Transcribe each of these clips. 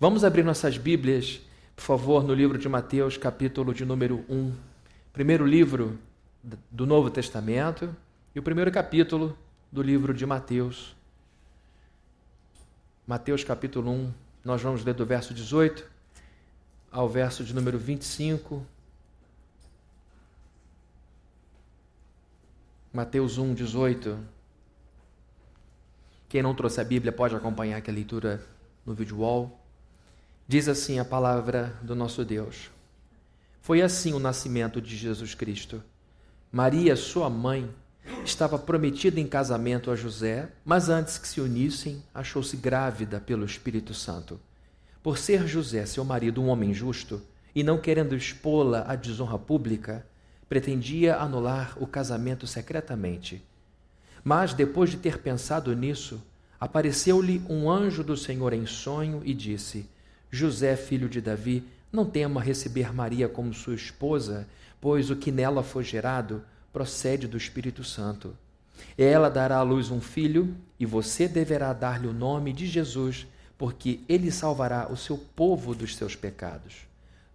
Vamos abrir nossas Bíblias, por favor, no livro de Mateus, capítulo de número 1. Primeiro livro do Novo Testamento e o primeiro capítulo do livro de Mateus. Mateus capítulo 1, nós vamos ler do verso 18 ao verso de número 25. Mateus 1, 18. Quem não trouxe a Bíblia pode acompanhar aqui a leitura no vídeo wall. Diz assim a palavra do nosso Deus. Foi assim o nascimento de Jesus Cristo. Maria, sua mãe, estava prometida em casamento a José, mas antes que se unissem, achou-se grávida pelo Espírito Santo. Por ser José, seu marido, um homem justo, e não querendo expô-la à desonra pública, pretendia anular o casamento secretamente. Mas, depois de ter pensado nisso, apareceu-lhe um anjo do Senhor em sonho e disse: José, filho de Davi, não tema receber Maria como sua esposa, pois o que nela foi gerado procede do Espírito Santo. Ela dará à luz um filho, e você deverá dar-lhe o nome de Jesus, porque ele salvará o seu povo dos seus pecados.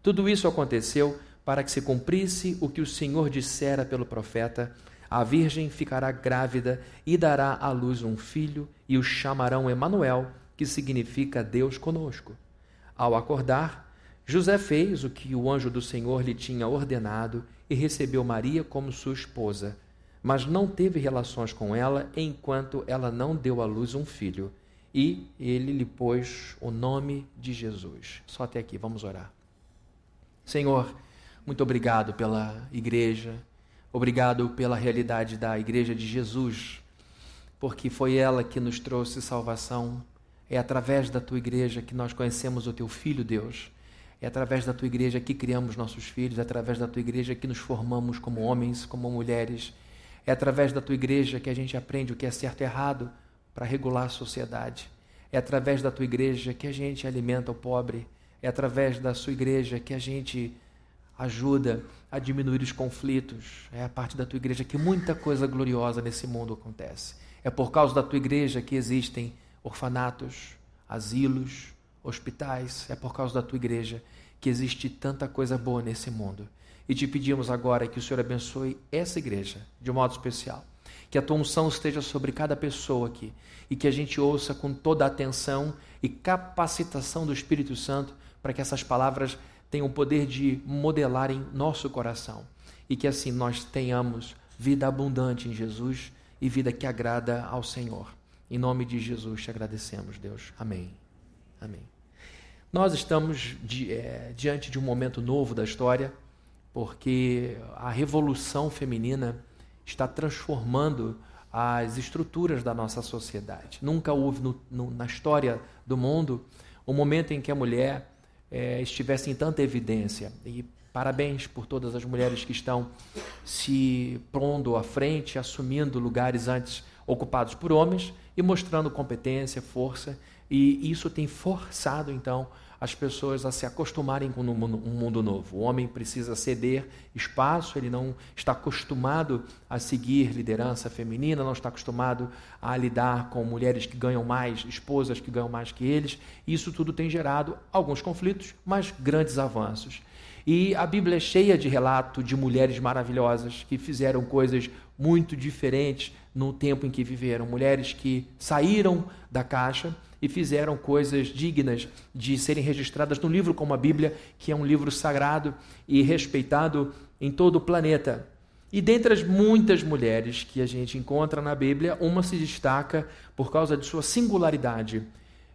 Tudo isso aconteceu para que se cumprisse o que o Senhor dissera pelo profeta: a virgem ficará grávida e dará à luz um filho, e o chamarão Emanuel, que significa Deus conosco. Ao acordar, José fez o que o anjo do Senhor lhe tinha ordenado e recebeu Maria como sua esposa, mas não teve relações com ela enquanto ela não deu à luz um filho. E ele lhe pôs o nome de Jesus. Só até aqui, vamos orar. Senhor, muito obrigado pela igreja, obrigado pela realidade da igreja de Jesus, porque foi ela que nos trouxe salvação. É através da tua igreja que nós conhecemos o teu filho, Deus. É através da tua igreja que criamos nossos filhos, é através da tua igreja que nos formamos como homens, como mulheres. É através da tua igreja que a gente aprende o que é certo e errado para regular a sociedade. É através da tua igreja que a gente alimenta o pobre. É através da sua igreja que a gente ajuda a diminuir os conflitos. É a parte da tua igreja que muita coisa gloriosa nesse mundo acontece. É por causa da tua igreja que existem orfanatos, asilos, hospitais, é por causa da tua igreja que existe tanta coisa boa nesse mundo. E te pedimos agora que o Senhor abençoe essa igreja de um modo especial. Que a tua unção esteja sobre cada pessoa aqui e que a gente ouça com toda a atenção e capacitação do Espírito Santo para que essas palavras tenham o poder de modelar em nosso coração e que assim nós tenhamos vida abundante em Jesus e vida que agrada ao Senhor. Em nome de Jesus te agradecemos, Deus. Amém. Amém. Nós estamos di, é, diante de um momento novo da história, porque a revolução feminina está transformando as estruturas da nossa sociedade. Nunca houve no, no, na história do mundo um momento em que a mulher é, estivesse em tanta evidência. E parabéns por todas as mulheres que estão se pondo à frente, assumindo lugares antes ocupados por homens e mostrando competência, força. E isso tem forçado, então, as pessoas a se acostumarem com um mundo novo. O homem precisa ceder espaço, ele não está acostumado a seguir liderança feminina, não está acostumado a lidar com mulheres que ganham mais, esposas que ganham mais que eles. Isso tudo tem gerado alguns conflitos, mas grandes avanços. E a Bíblia é cheia de relato de mulheres maravilhosas que fizeram coisas muito diferentes no tempo em que viveram. Mulheres que saíram da caixa e fizeram coisas dignas de serem registradas no livro como a Bíblia, que é um livro sagrado e respeitado em todo o planeta. E dentre as muitas mulheres que a gente encontra na Bíblia, uma se destaca por causa de sua singularidade.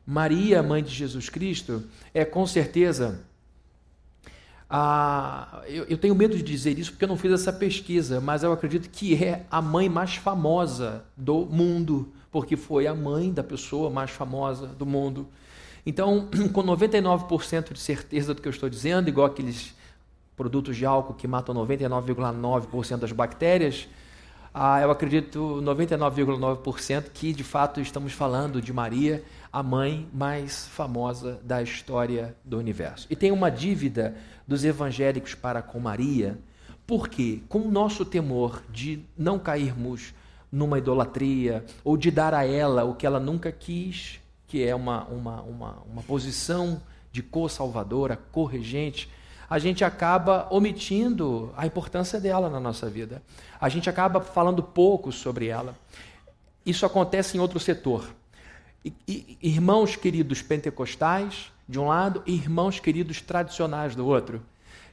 Maria, mãe de Jesus Cristo, é com certeza a. Eu, eu tenho medo de dizer isso porque eu não fiz essa pesquisa, mas eu acredito que é a mãe mais famosa do mundo porque foi a mãe da pessoa mais famosa do mundo. Então, com 99% de certeza do que eu estou dizendo, igual aqueles produtos de álcool que matam 99,9% das bactérias, ah, eu acredito 99,9% que de fato estamos falando de Maria, a mãe mais famosa da história do universo. E tem uma dívida dos evangélicos para com Maria, porque com o nosso temor de não cairmos numa idolatria, ou de dar a ela o que ela nunca quis, que é uma, uma, uma, uma posição de co-salvadora, co-regente, a gente acaba omitindo a importância dela na nossa vida. A gente acaba falando pouco sobre ela. Isso acontece em outro setor. Irmãos queridos pentecostais, de um lado, irmãos queridos tradicionais do outro.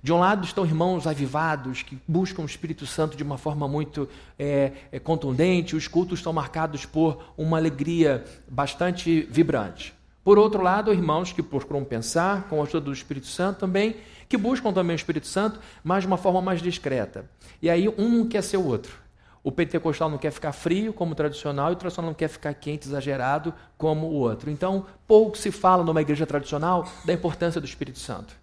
De um lado estão irmãos avivados que buscam o Espírito Santo de uma forma muito é, é, contundente, os cultos estão marcados por uma alegria bastante vibrante. Por outro lado, irmãos que procuram pensar com a ajuda do Espírito Santo também que buscam também o Espírito Santo, mas de uma forma mais discreta. E aí um não quer ser o outro. O pentecostal não quer ficar frio, como o tradicional, e o tradicional não quer ficar quente, exagerado, como o outro. Então, pouco se fala numa igreja tradicional da importância do Espírito Santo.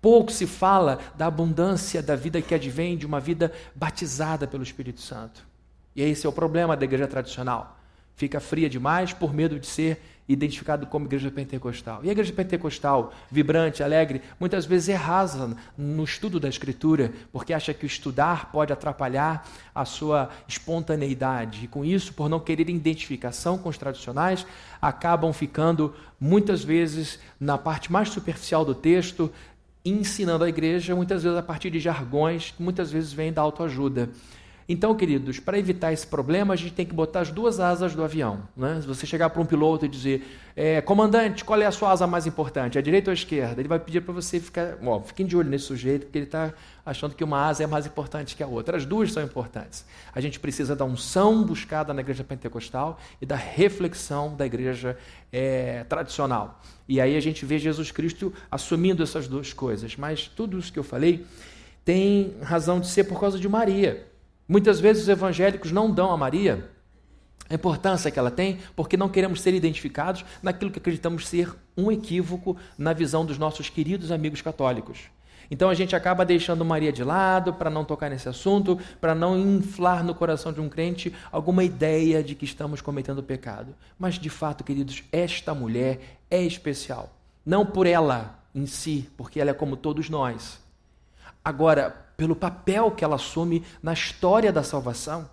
Pouco se fala da abundância da vida que advém de uma vida batizada pelo Espírito Santo. E esse é o problema da igreja tradicional. Fica fria demais por medo de ser identificado como igreja pentecostal. E a igreja pentecostal, vibrante, alegre, muitas vezes é rasa no estudo da Escritura, porque acha que estudar pode atrapalhar a sua espontaneidade. E com isso, por não querer identificação com os tradicionais, acabam ficando muitas vezes na parte mais superficial do texto, ensinando a igreja, muitas vezes a partir de jargões que muitas vezes vêm da autoajuda. Então, queridos, para evitar esse problema, a gente tem que botar as duas asas do avião. Né? Se você chegar para um piloto e dizer, é, comandante, qual é a sua asa mais importante, a direita ou a esquerda? Ele vai pedir para você ficar, ó, fiquem de olho nesse sujeito, porque ele está achando que uma asa é mais importante que a outra. As duas são importantes. A gente precisa da unção buscada na igreja pentecostal e da reflexão da igreja é, tradicional. E aí a gente vê Jesus Cristo assumindo essas duas coisas. Mas tudo isso que eu falei tem razão de ser por causa de Maria. Muitas vezes os evangélicos não dão a Maria a importância que ela tem, porque não queremos ser identificados naquilo que acreditamos ser um equívoco na visão dos nossos queridos amigos católicos. Então a gente acaba deixando Maria de lado para não tocar nesse assunto, para não inflar no coração de um crente alguma ideia de que estamos cometendo pecado. Mas de fato, queridos, esta mulher é especial. Não por ela em si, porque ela é como todos nós. Agora, pelo papel que ela assume na história da salvação,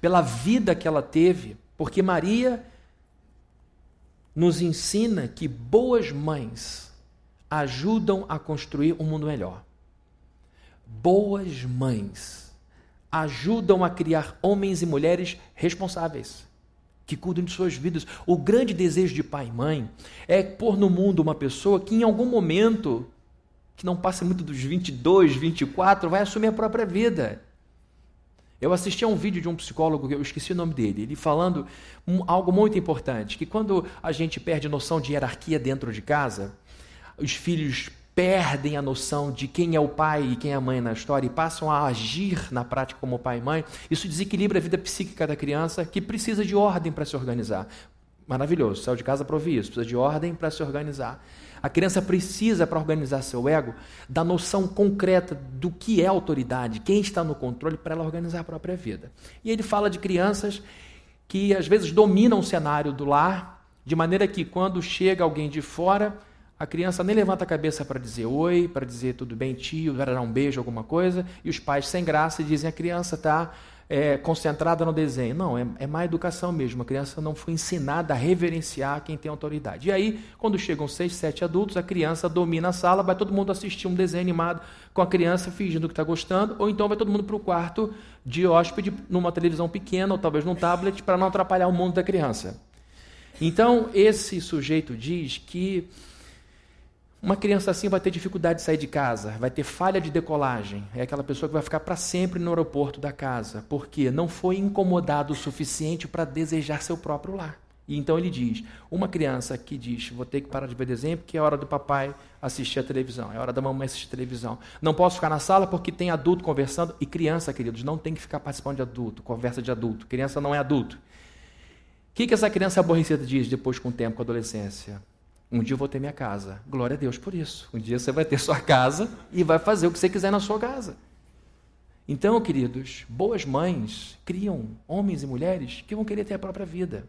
pela vida que ela teve, porque Maria nos ensina que boas mães ajudam a construir um mundo melhor. Boas mães ajudam a criar homens e mulheres responsáveis, que cuidam de suas vidas. O grande desejo de pai e mãe é pôr no mundo uma pessoa que em algum momento que não passa muito dos 22, 24, vai assumir a própria vida. Eu assisti a um vídeo de um psicólogo, eu esqueci o nome dele, ele falando um, algo muito importante, que quando a gente perde noção de hierarquia dentro de casa, os filhos perdem a noção de quem é o pai e quem é a mãe na história e passam a agir na prática como pai e mãe, isso desequilibra a vida psíquica da criança que precisa de ordem para se organizar. Maravilhoso, saiu de casa para ouvir isso, precisa de ordem para se organizar. A criança precisa, para organizar seu ego, da noção concreta do que é autoridade, quem está no controle para ela organizar a própria vida. E ele fala de crianças que às vezes dominam o cenário do lar, de maneira que quando chega alguém de fora, a criança nem levanta a cabeça para dizer oi, para dizer tudo bem, tio, dar um beijo, alguma coisa, e os pais sem graça dizem a criança está é, concentrada no desenho. Não, é, é má educação mesmo. A criança não foi ensinada a reverenciar quem tem autoridade. E aí, quando chegam seis, sete adultos, a criança domina a sala, vai todo mundo assistir um desenho animado com a criança fingindo que está gostando, ou então vai todo mundo para o quarto de hóspede numa televisão pequena, ou talvez num tablet, para não atrapalhar o mundo da criança. Então, esse sujeito diz que uma criança assim vai ter dificuldade de sair de casa, vai ter falha de decolagem. É aquela pessoa que vai ficar para sempre no aeroporto da casa, porque não foi incomodado o suficiente para desejar seu próprio lar. E então ele diz: uma criança que diz, vou ter que parar de ver desenho porque é hora do papai assistir a televisão, é hora da mamãe assistir a televisão. Não posso ficar na sala porque tem adulto conversando. E criança, queridos, não tem que ficar participando de adulto, conversa de adulto. Criança não é adulto. O que, que essa criança aborrecida diz depois com o tempo, com a adolescência? Um dia eu vou ter minha casa. Glória a Deus por isso. Um dia você vai ter sua casa e vai fazer o que você quiser na sua casa. Então, queridos, boas mães criam homens e mulheres que vão querer ter a própria vida.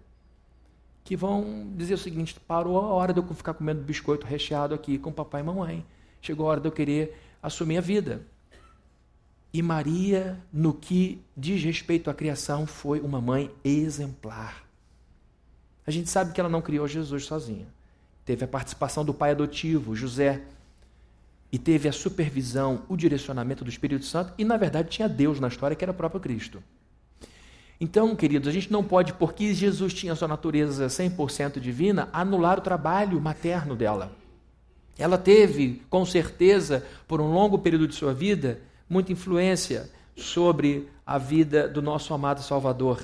Que vão dizer o seguinte: parou a hora de eu ficar comendo biscoito recheado aqui com papai e mamãe. Chegou a hora de eu querer assumir a vida. E Maria, no que diz respeito à criação, foi uma mãe exemplar. A gente sabe que ela não criou Jesus sozinha teve a participação do pai adotivo, José, e teve a supervisão, o direcionamento do Espírito Santo, e na verdade tinha Deus na história, que era o próprio Cristo. Então, queridos, a gente não pode, porque Jesus tinha sua natureza 100% divina, anular o trabalho materno dela. Ela teve, com certeza, por um longo período de sua vida, muita influência sobre a vida do nosso amado Salvador.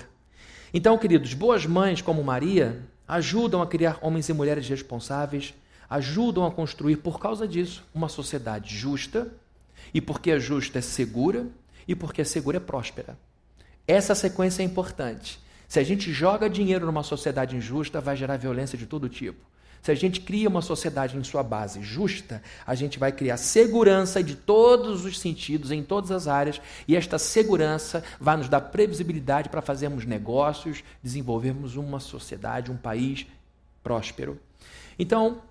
Então, queridos, boas mães como Maria ajudam a criar homens e mulheres responsáveis, ajudam a construir, por causa disso, uma sociedade justa, e porque é justa é segura, e porque é segura é próspera. Essa sequência é importante. Se a gente joga dinheiro numa sociedade injusta, vai gerar violência de todo tipo. Se a gente cria uma sociedade em sua base justa, a gente vai criar segurança de todos os sentidos, em todas as áreas, e esta segurança vai nos dar previsibilidade para fazermos negócios, desenvolvermos uma sociedade, um país próspero. Então,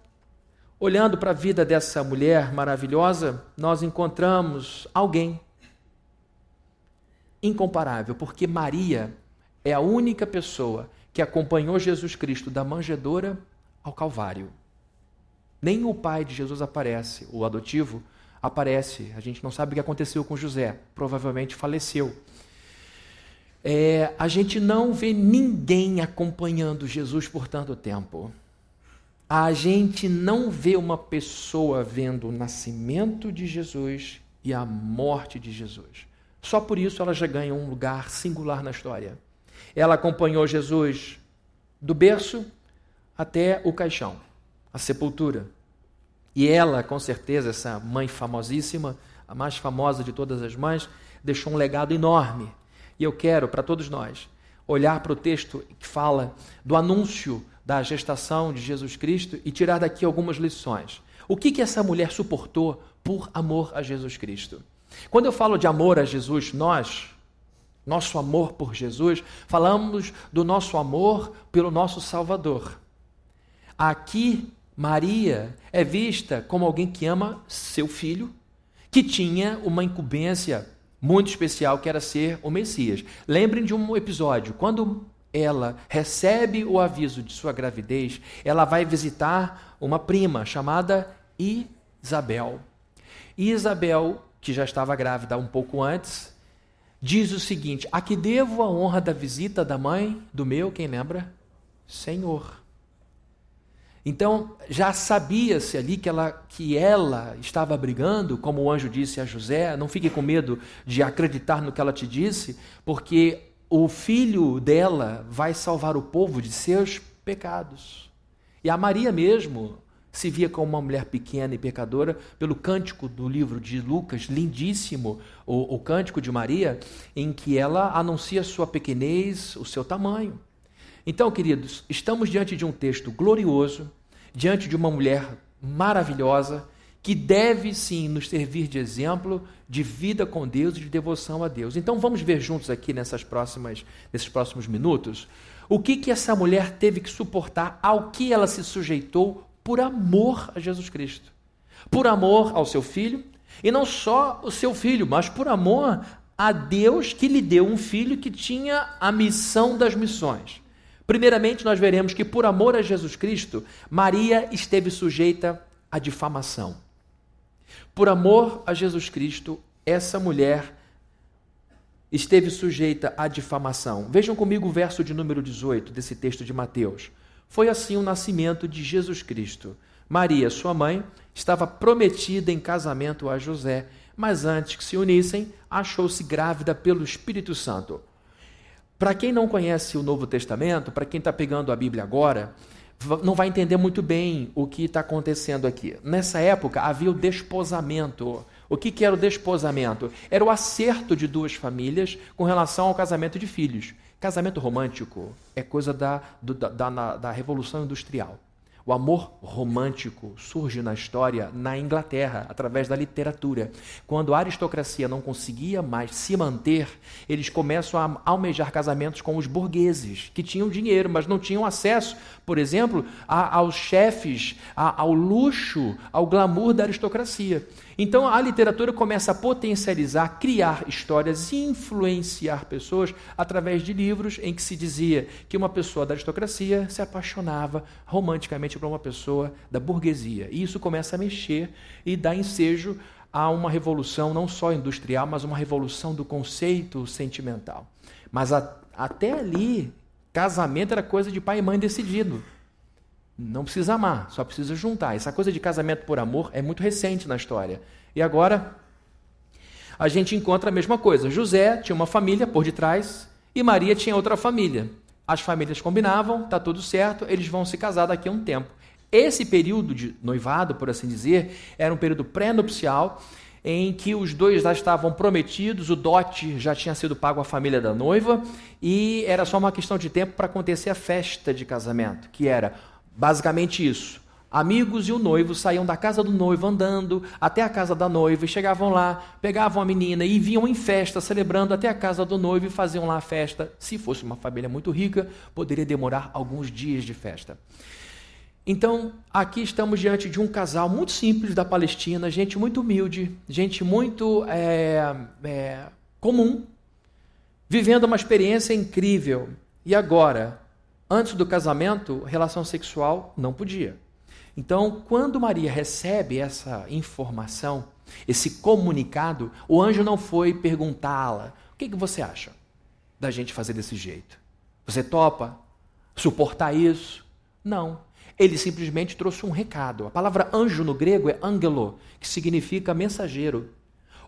olhando para a vida dessa mulher maravilhosa, nós encontramos alguém incomparável, porque Maria é a única pessoa que acompanhou Jesus Cristo da manjedoura ao Calvário. Nem o pai de Jesus aparece, o adotivo aparece. A gente não sabe o que aconteceu com José, provavelmente faleceu. É, a gente não vê ninguém acompanhando Jesus por tanto tempo. A gente não vê uma pessoa vendo o nascimento de Jesus e a morte de Jesus. Só por isso ela já ganha um lugar singular na história. Ela acompanhou Jesus do berço até o caixão, a sepultura. E ela, com certeza, essa mãe famosíssima, a mais famosa de todas as mães, deixou um legado enorme. E eu quero, para todos nós, olhar para o texto que fala do anúncio da gestação de Jesus Cristo e tirar daqui algumas lições. O que, que essa mulher suportou por amor a Jesus Cristo? Quando eu falo de amor a Jesus, nós, nosso amor por Jesus, falamos do nosso amor pelo nosso Salvador. Aqui, Maria é vista como alguém que ama seu filho, que tinha uma incumbência muito especial, que era ser o Messias. Lembrem de um episódio, quando ela recebe o aviso de sua gravidez, ela vai visitar uma prima chamada Isabel. Isabel, que já estava grávida um pouco antes, diz o seguinte: A que devo a honra da visita da mãe do meu, quem lembra? Senhor. Então, já sabia-se ali que ela, que ela estava brigando, como o anjo disse a José: não fique com medo de acreditar no que ela te disse, porque o filho dela vai salvar o povo de seus pecados. E a Maria mesmo se via como uma mulher pequena e pecadora, pelo cântico do livro de Lucas, lindíssimo, o, o cântico de Maria, em que ela anuncia sua pequenez, o seu tamanho. Então, queridos, estamos diante de um texto glorioso, diante de uma mulher maravilhosa que deve sim nos servir de exemplo de vida com Deus e de devoção a Deus. Então vamos ver juntos aqui nessas próximas, nesses próximos minutos o que, que essa mulher teve que suportar, ao que ela se sujeitou por amor a Jesus Cristo, por amor ao seu filho, e não só o seu filho, mas por amor a Deus que lhe deu um filho que tinha a missão das missões. Primeiramente, nós veremos que por amor a Jesus Cristo, Maria esteve sujeita à difamação. Por amor a Jesus Cristo, essa mulher esteve sujeita à difamação. Vejam comigo o verso de número 18 desse texto de Mateus. Foi assim o nascimento de Jesus Cristo. Maria, sua mãe, estava prometida em casamento a José, mas antes que se unissem, achou-se grávida pelo Espírito Santo. Para quem não conhece o Novo Testamento, para quem está pegando a Bíblia agora, não vai entender muito bem o que está acontecendo aqui. Nessa época havia o desposamento. O que, que era o desposamento? Era o acerto de duas famílias com relação ao casamento de filhos. Casamento romântico é coisa da, do, da, da, da Revolução Industrial. O amor romântico surge na história na Inglaterra, através da literatura. Quando a aristocracia não conseguia mais se manter, eles começam a almejar casamentos com os burgueses, que tinham dinheiro, mas não tinham acesso, por exemplo, a, aos chefes, a, ao luxo, ao glamour da aristocracia. Então a literatura começa a potencializar, criar histórias e influenciar pessoas através de livros em que se dizia que uma pessoa da aristocracia se apaixonava romanticamente para uma pessoa da burguesia. E isso começa a mexer e dá ensejo a uma revolução não só industrial, mas uma revolução do conceito sentimental. Mas a, até ali, casamento era coisa de pai e mãe decidido. Não precisa amar, só precisa juntar. Essa coisa de casamento por amor é muito recente na história. E agora a gente encontra a mesma coisa. José tinha uma família por detrás e Maria tinha outra família. As famílias combinavam, tá tudo certo, eles vão se casar daqui a um tempo. Esse período de noivado, por assim dizer, era um período pré-nupcial em que os dois já estavam prometidos, o dote já tinha sido pago à família da noiva e era só uma questão de tempo para acontecer a festa de casamento, que era basicamente isso. Amigos e o noivo saíam da casa do noivo andando até a casa da noiva e chegavam lá, pegavam a menina e vinham em festa, celebrando até a casa do noivo e faziam lá a festa. Se fosse uma família muito rica, poderia demorar alguns dias de festa. Então, aqui estamos diante de um casal muito simples da Palestina, gente muito humilde, gente muito é, é, comum, vivendo uma experiência incrível. E agora, antes do casamento, relação sexual não podia. Então, quando Maria recebe essa informação, esse comunicado, o anjo não foi perguntá-la: o que, que você acha da gente fazer desse jeito? Você topa suportar isso? Não. Ele simplesmente trouxe um recado. A palavra anjo no grego é angelo, que significa mensageiro.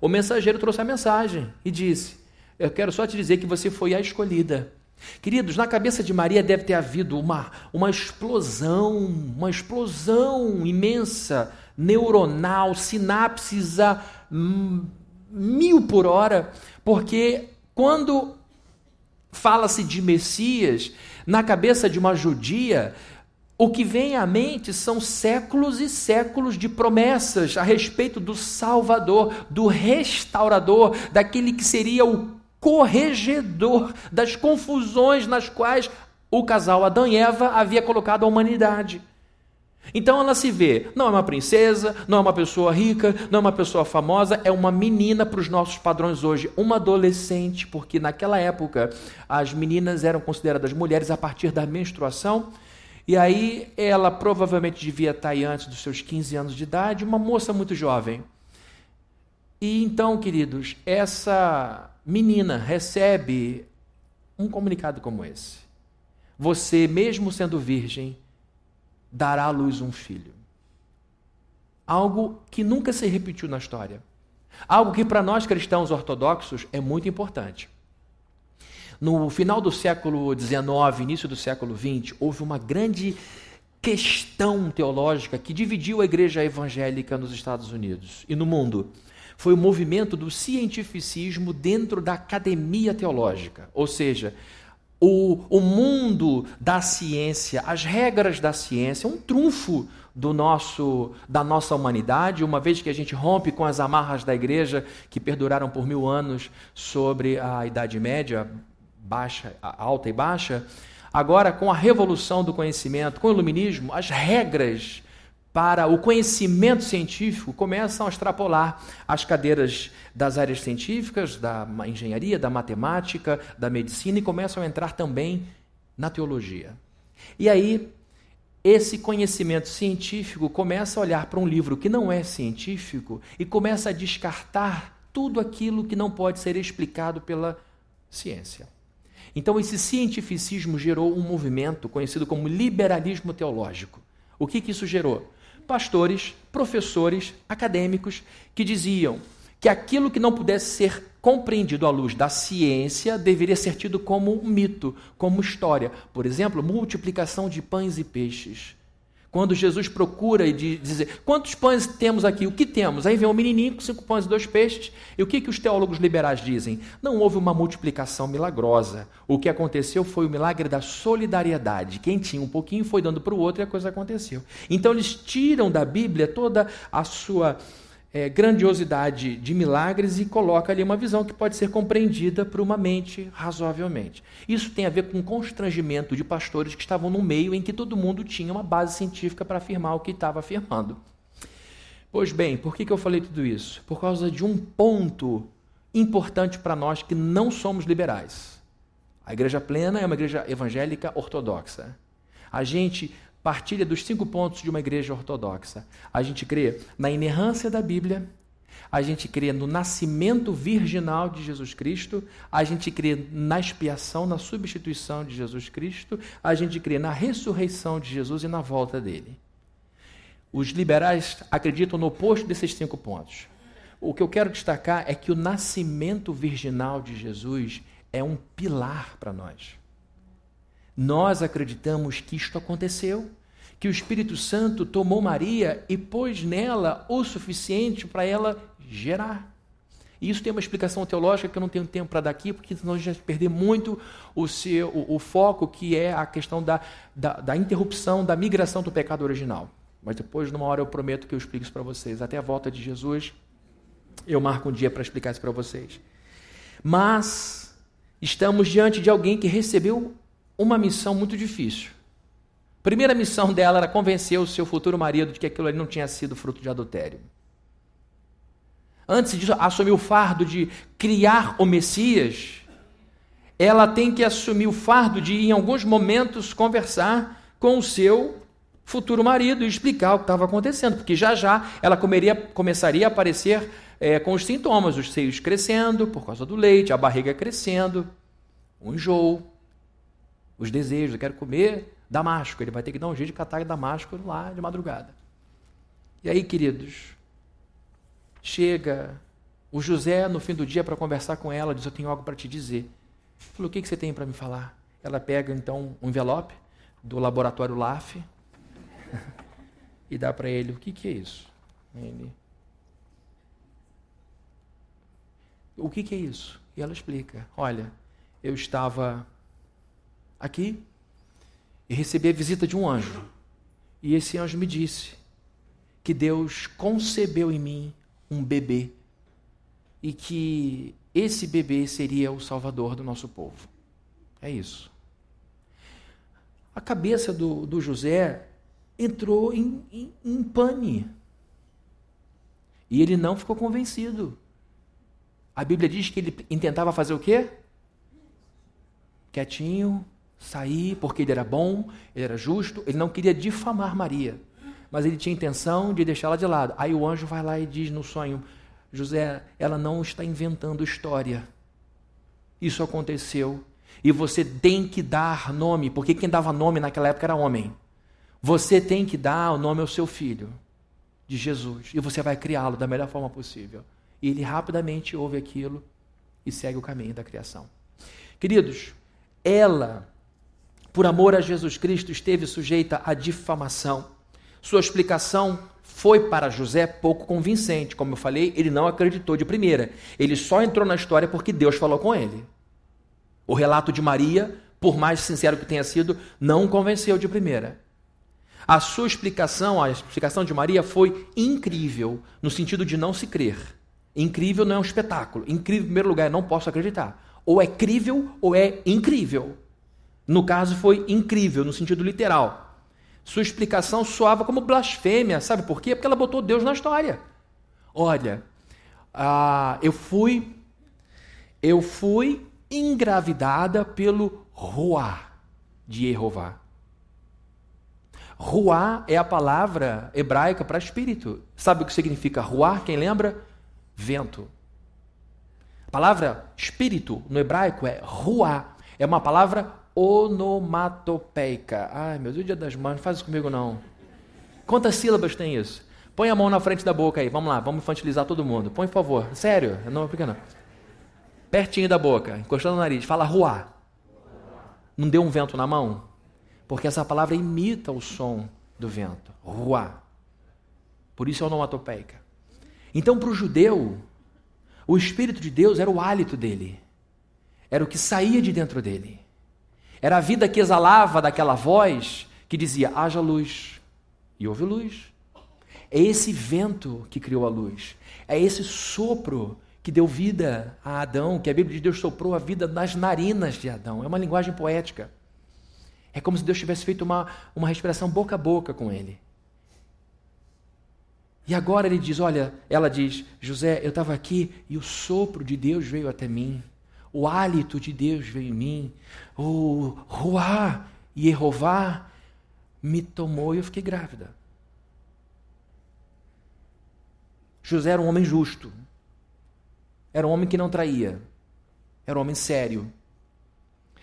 O mensageiro trouxe a mensagem e disse: Eu quero só te dizer que você foi a escolhida. Queridos, na cabeça de Maria deve ter havido uma, uma explosão, uma explosão imensa, neuronal, sinapses a mil por hora, porque quando fala-se de Messias, na cabeça de uma judia, o que vem à mente são séculos e séculos de promessas a respeito do Salvador, do restaurador, daquele que seria o corregedor das confusões nas quais o casal Adão e Eva havia colocado a humanidade. Então ela se vê, não é uma princesa, não é uma pessoa rica, não é uma pessoa famosa, é uma menina para os nossos padrões hoje, uma adolescente, porque naquela época as meninas eram consideradas mulheres a partir da menstruação e aí ela provavelmente devia estar aí antes dos seus 15 anos de idade, uma moça muito jovem. E então, queridos, essa menina recebe um comunicado como esse. Você, mesmo sendo virgem, dará à luz um filho. Algo que nunca se repetiu na história. Algo que para nós cristãos ortodoxos é muito importante. No final do século XIX, início do século XX, houve uma grande questão teológica que dividiu a igreja evangélica nos Estados Unidos e no mundo. Foi o movimento do cientificismo dentro da academia teológica, ou seja, o, o mundo da ciência, as regras da ciência, um trunfo do nosso da nossa humanidade, uma vez que a gente rompe com as amarras da igreja que perduraram por mil anos sobre a Idade Média, baixa, alta e baixa, agora com a revolução do conhecimento, com o iluminismo, as regras para o conhecimento científico começam a extrapolar as cadeiras das áreas científicas, da engenharia, da matemática, da medicina e começam a entrar também na teologia. E aí, esse conhecimento científico começa a olhar para um livro que não é científico e começa a descartar tudo aquilo que não pode ser explicado pela ciência. Então, esse cientificismo gerou um movimento conhecido como liberalismo teológico. O que, que isso gerou? Pastores, professores, acadêmicos que diziam que aquilo que não pudesse ser compreendido à luz da ciência deveria ser tido como um mito, como história. Por exemplo, multiplicação de pães e peixes. Quando Jesus procura e diz, quantos pães temos aqui? O que temos? Aí vem um menininho com cinco pães e dois peixes. E o que, que os teólogos liberais dizem? Não houve uma multiplicação milagrosa. O que aconteceu foi o milagre da solidariedade. Quem tinha um pouquinho foi dando para o outro e a coisa aconteceu. Então eles tiram da Bíblia toda a sua é, grandiosidade de milagres e coloca ali uma visão que pode ser compreendida por uma mente razoavelmente. Isso tem a ver com constrangimento de pastores que estavam no meio em que todo mundo tinha uma base científica para afirmar o que estava afirmando. Pois bem, por que, que eu falei tudo isso? Por causa de um ponto importante para nós que não somos liberais. A igreja plena é uma igreja evangélica ortodoxa. A gente partilha dos cinco pontos de uma igreja ortodoxa. A gente crê na inerrância da Bíblia, a gente crê no nascimento virginal de Jesus Cristo, a gente crê na expiação, na substituição de Jesus Cristo, a gente crê na ressurreição de Jesus e na volta dele. Os liberais acreditam no oposto desses cinco pontos. O que eu quero destacar é que o nascimento virginal de Jesus é um pilar para nós. Nós acreditamos que isto aconteceu, que o Espírito Santo tomou Maria e pôs nela o suficiente para ela gerar. E isso tem uma explicação teológica que eu não tenho tempo para dar aqui, porque senão a gente vai perder muito o, seu, o, o foco, que é a questão da, da, da, interrupção, da migração do pecado original. Mas depois, numa hora, eu prometo que eu explico isso para vocês. Até a volta de Jesus, eu marco um dia para explicar isso para vocês. Mas estamos diante de alguém que recebeu uma missão muito difícil. Primeira missão dela era convencer o seu futuro marido de que aquilo ali não tinha sido fruto de adultério antes de assumir o fardo de criar o Messias, ela tem que assumir o fardo de, em alguns momentos, conversar com o seu futuro marido e explicar o que estava acontecendo, porque já já ela comeria, começaria a aparecer é, com os sintomas, os seios crescendo por causa do leite, a barriga crescendo, o enjoo, os desejos, eu quero comer damasco, ele vai ter que dar um jeito de catar damasco lá de madrugada. E aí, queridos, Chega o José no fim do dia para conversar com ela, diz: Eu tenho algo para te dizer. Falou: O que, que você tem para me falar? Ela pega então um envelope do laboratório LAF e dá para ele: O que, que é isso? Ele. O que, que é isso? E ela explica: Olha, eu estava aqui e recebi a visita de um anjo. E esse anjo me disse que Deus concebeu em mim um bebê e que esse bebê seria o salvador do nosso povo. É isso. A cabeça do, do José entrou em, em, em pane. E ele não ficou convencido. A Bíblia diz que ele intentava fazer o quê? Quietinho, sair, porque ele era bom, ele era justo, ele não queria difamar Maria mas ele tinha intenção de deixá-la de lado. Aí o anjo vai lá e diz no sonho: José, ela não está inventando história. Isso aconteceu. E você tem que dar nome, porque quem dava nome naquela época era homem. Você tem que dar o nome ao seu filho, de Jesus, e você vai criá-lo da melhor forma possível. E ele rapidamente ouve aquilo e segue o caminho da criação. Queridos, ela, por amor a Jesus Cristo, esteve sujeita à difamação. Sua explicação foi para José pouco convincente. Como eu falei, ele não acreditou de primeira. Ele só entrou na história porque Deus falou com ele. O relato de Maria, por mais sincero que tenha sido, não convenceu de primeira. A sua explicação, a explicação de Maria foi incrível, no sentido de não se crer. Incrível não é um espetáculo. Incrível, em primeiro lugar, não posso acreditar. Ou é crível ou é incrível. No caso, foi incrível, no sentido literal. Sua explicação soava como blasfêmia, sabe por quê? Porque ela botou Deus na história. Olha, ah, eu fui, eu fui engravidada pelo Ruá de Jeová. Ruá é a palavra hebraica para espírito. Sabe o que significa ruá? Quem lembra? Vento. A palavra espírito no hebraico é ruá. É uma palavra onomatopeica. Ai, meu Deus, dia das mãos, não faz isso comigo não. Quantas sílabas tem isso? Põe a mão na frente da boca aí, vamos lá, vamos infantilizar todo mundo. Põe, por favor. Sério, não, por que não? Pertinho da boca, encostando no nariz. Fala ruá. Não deu um vento na mão? Porque essa palavra imita o som do vento. Ruá. Por isso é onomatopeica. Então, para o judeu, o Espírito de Deus era o hálito dele. Era o que saía de dentro dele. Era a vida que exalava daquela voz que dizia: haja luz. E houve luz. É esse vento que criou a luz. É esse sopro que deu vida a Adão, que a Bíblia de Deus soprou a vida nas narinas de Adão. É uma linguagem poética. É como se Deus tivesse feito uma, uma respiração boca a boca com ele. E agora ele diz: Olha, ela diz, José, eu estava aqui e o sopro de Deus veio até mim. O hálito de Deus veio em mim. O Ruá, Yehová, me tomou e eu fiquei grávida. José era um homem justo. Era um homem que não traía. Era um homem sério.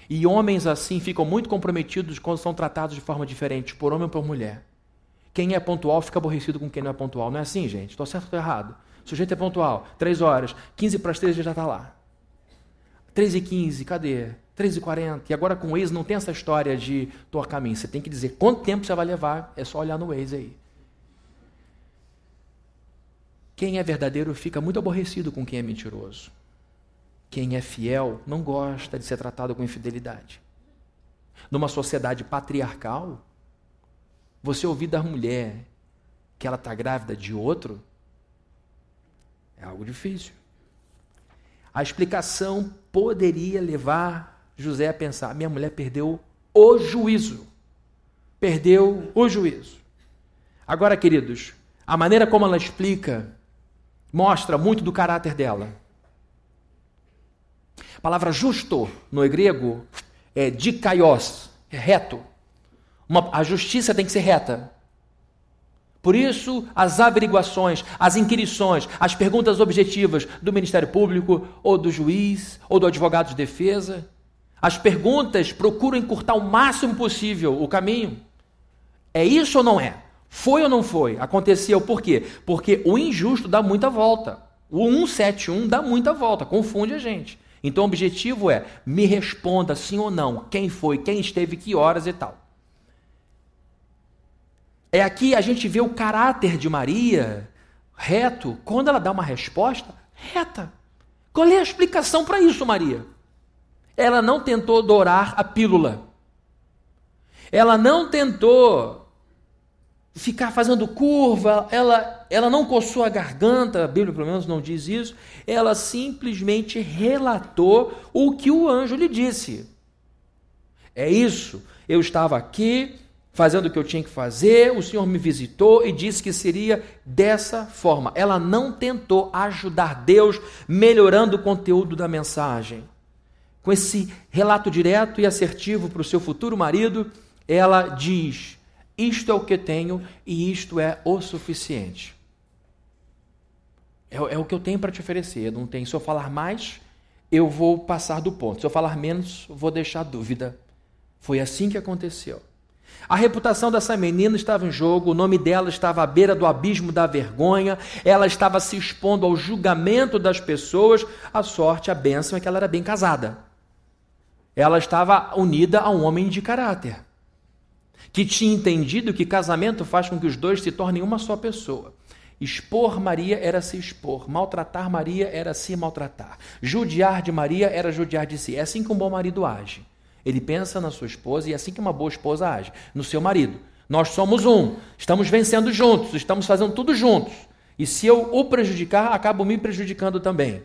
E homens assim ficam muito comprometidos quando são tratados de forma diferente, por homem ou por mulher. Quem é pontual fica aborrecido com quem não é pontual. Não é assim, gente? Estou certo ou estou errado? O sujeito é pontual. Três horas. 15 para as três já está lá. 3 e 15, cadê? 3 e 40. E agora com o Waze não tem essa história de estou a caminho. Você tem que dizer quanto tempo você vai levar. É só olhar no Waze aí. Quem é verdadeiro fica muito aborrecido com quem é mentiroso. Quem é fiel não gosta de ser tratado com infidelidade. Numa sociedade patriarcal, você ouvir da mulher que ela está grávida de outro é algo difícil. A explicação poderia levar José a pensar: minha mulher perdeu o juízo. Perdeu o juízo. Agora, queridos, a maneira como ela explica mostra muito do caráter dela. A palavra justo no grego é dikaios, é reto. Uma, a justiça tem que ser reta. Por isso, as averiguações, as inquirições, as perguntas objetivas do Ministério Público, ou do juiz, ou do advogado de defesa, as perguntas procuram encurtar o máximo possível o caminho. É isso ou não é? Foi ou não foi? Aconteceu por quê? Porque o injusto dá muita volta. O 171 dá muita volta, confunde a gente. Então o objetivo é me responda sim ou não, quem foi, quem esteve, que horas e tal. É aqui a gente vê o caráter de Maria reto, quando ela dá uma resposta reta. Qual é a explicação para isso, Maria? Ela não tentou dourar a pílula. Ela não tentou ficar fazendo curva, ela, ela não coçou a garganta, a Bíblia pelo menos não diz isso, ela simplesmente relatou o que o anjo lhe disse. É isso, eu estava aqui fazendo o que eu tinha que fazer, o Senhor me visitou e disse que seria dessa forma. Ela não tentou ajudar Deus melhorando o conteúdo da mensagem. Com esse relato direto e assertivo para o seu futuro marido, ela diz: isto é o que tenho e isto é o suficiente. É, é o que eu tenho para te oferecer. Não tenho. Se eu falar mais, eu vou passar do ponto. Se eu falar menos, vou deixar dúvida. Foi assim que aconteceu. A reputação dessa menina estava em jogo, o nome dela estava à beira do abismo da vergonha, ela estava se expondo ao julgamento das pessoas. A sorte, a bênção é que ela era bem casada. Ela estava unida a um homem de caráter que tinha entendido que casamento faz com que os dois se tornem uma só pessoa. Expor Maria era se expor, maltratar Maria era se maltratar, judiar de Maria era judiar de si. É assim que um bom marido age. Ele pensa na sua esposa e é assim que uma boa esposa age, no seu marido. Nós somos um, estamos vencendo juntos, estamos fazendo tudo juntos. E se eu o prejudicar, acabo me prejudicando também.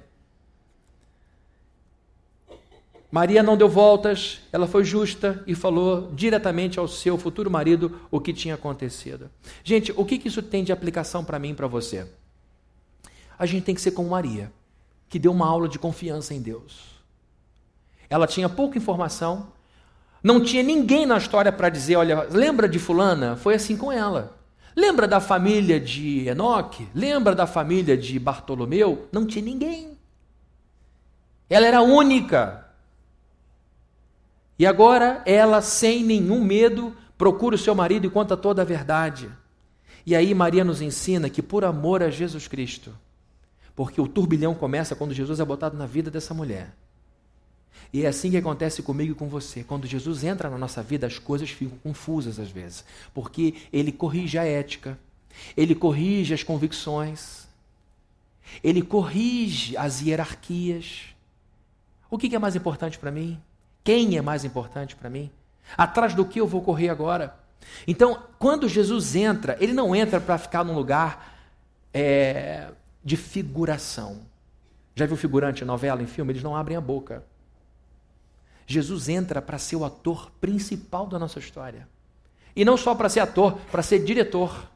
Maria não deu voltas, ela foi justa e falou diretamente ao seu futuro marido o que tinha acontecido. Gente, o que isso tem de aplicação para mim e para você? A gente tem que ser como Maria, que deu uma aula de confiança em Deus. Ela tinha pouca informação, não tinha ninguém na história para dizer: olha, lembra de Fulana? Foi assim com ela. Lembra da família de Enoque? Lembra da família de Bartolomeu? Não tinha ninguém. Ela era única. E agora ela, sem nenhum medo, procura o seu marido e conta toda a verdade. E aí Maria nos ensina que por amor a Jesus Cristo, porque o turbilhão começa quando Jesus é botado na vida dessa mulher. E é assim que acontece comigo e com você. Quando Jesus entra na nossa vida, as coisas ficam confusas às vezes, porque ele corrige a ética, ele corrige as convicções, ele corrige as hierarquias. O que é mais importante para mim? Quem é mais importante para mim? Atrás do que eu vou correr agora? Então, quando Jesus entra, ele não entra para ficar num lugar é, de figuração. Já viu figurante em novela, em filme? Eles não abrem a boca. Jesus entra para ser o ator principal da nossa história. E não só para ser ator, para ser diretor.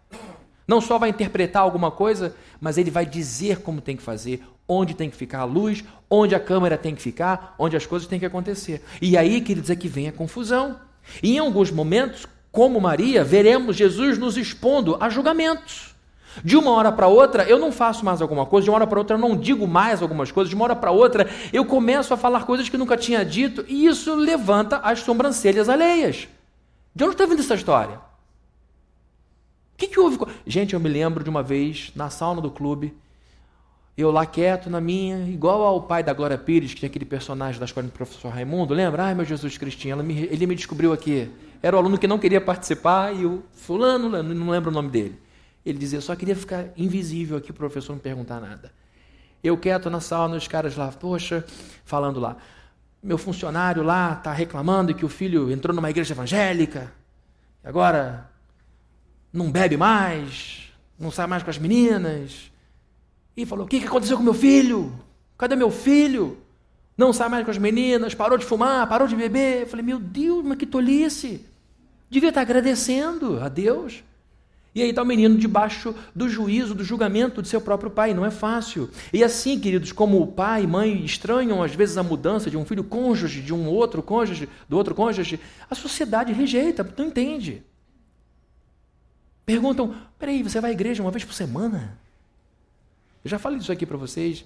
Não só vai interpretar alguma coisa, mas ele vai dizer como tem que fazer, onde tem que ficar a luz, onde a câmera tem que ficar, onde as coisas têm que acontecer. E aí, queridos, é que vem a confusão. E em alguns momentos, como Maria, veremos Jesus nos expondo a julgamentos. De uma hora para outra, eu não faço mais alguma coisa, de uma hora para outra, eu não digo mais algumas coisas, de uma hora para outra, eu começo a falar coisas que nunca tinha dito, e isso levanta as sobrancelhas alheias. De onde está vindo essa história? O que, que houve? Gente, eu me lembro de uma vez, na sauna do clube, eu lá quieto na minha, igual ao pai da Glória Pires, que tinha aquele personagem da escola do professor Raimundo, lembra? Ai, meu Jesus Cristinho, me, ele me descobriu aqui. Era o aluno que não queria participar e o fulano, não lembro o nome dele. Ele dizia, só queria ficar invisível aqui, o professor não perguntar nada. Eu quieto na sala, os caras lá, poxa, falando lá. Meu funcionário lá está reclamando que o filho entrou numa igreja evangélica, agora não bebe mais, não sai mais com as meninas. E falou: O que aconteceu com meu filho? Cadê meu filho? Não sai mais com as meninas, parou de fumar, parou de beber. Eu falei: Meu Deus, mas que tolice. Devia estar agradecendo a Deus. E aí está o menino debaixo do juízo, do julgamento de seu próprio pai. Não é fácil. E assim, queridos, como o pai e mãe estranham às vezes a mudança de um filho cônjuge, de um outro cônjuge, do outro cônjuge, a sociedade rejeita, não entende. Perguntam: peraí, você vai à igreja uma vez por semana? Eu já falei isso aqui para vocês.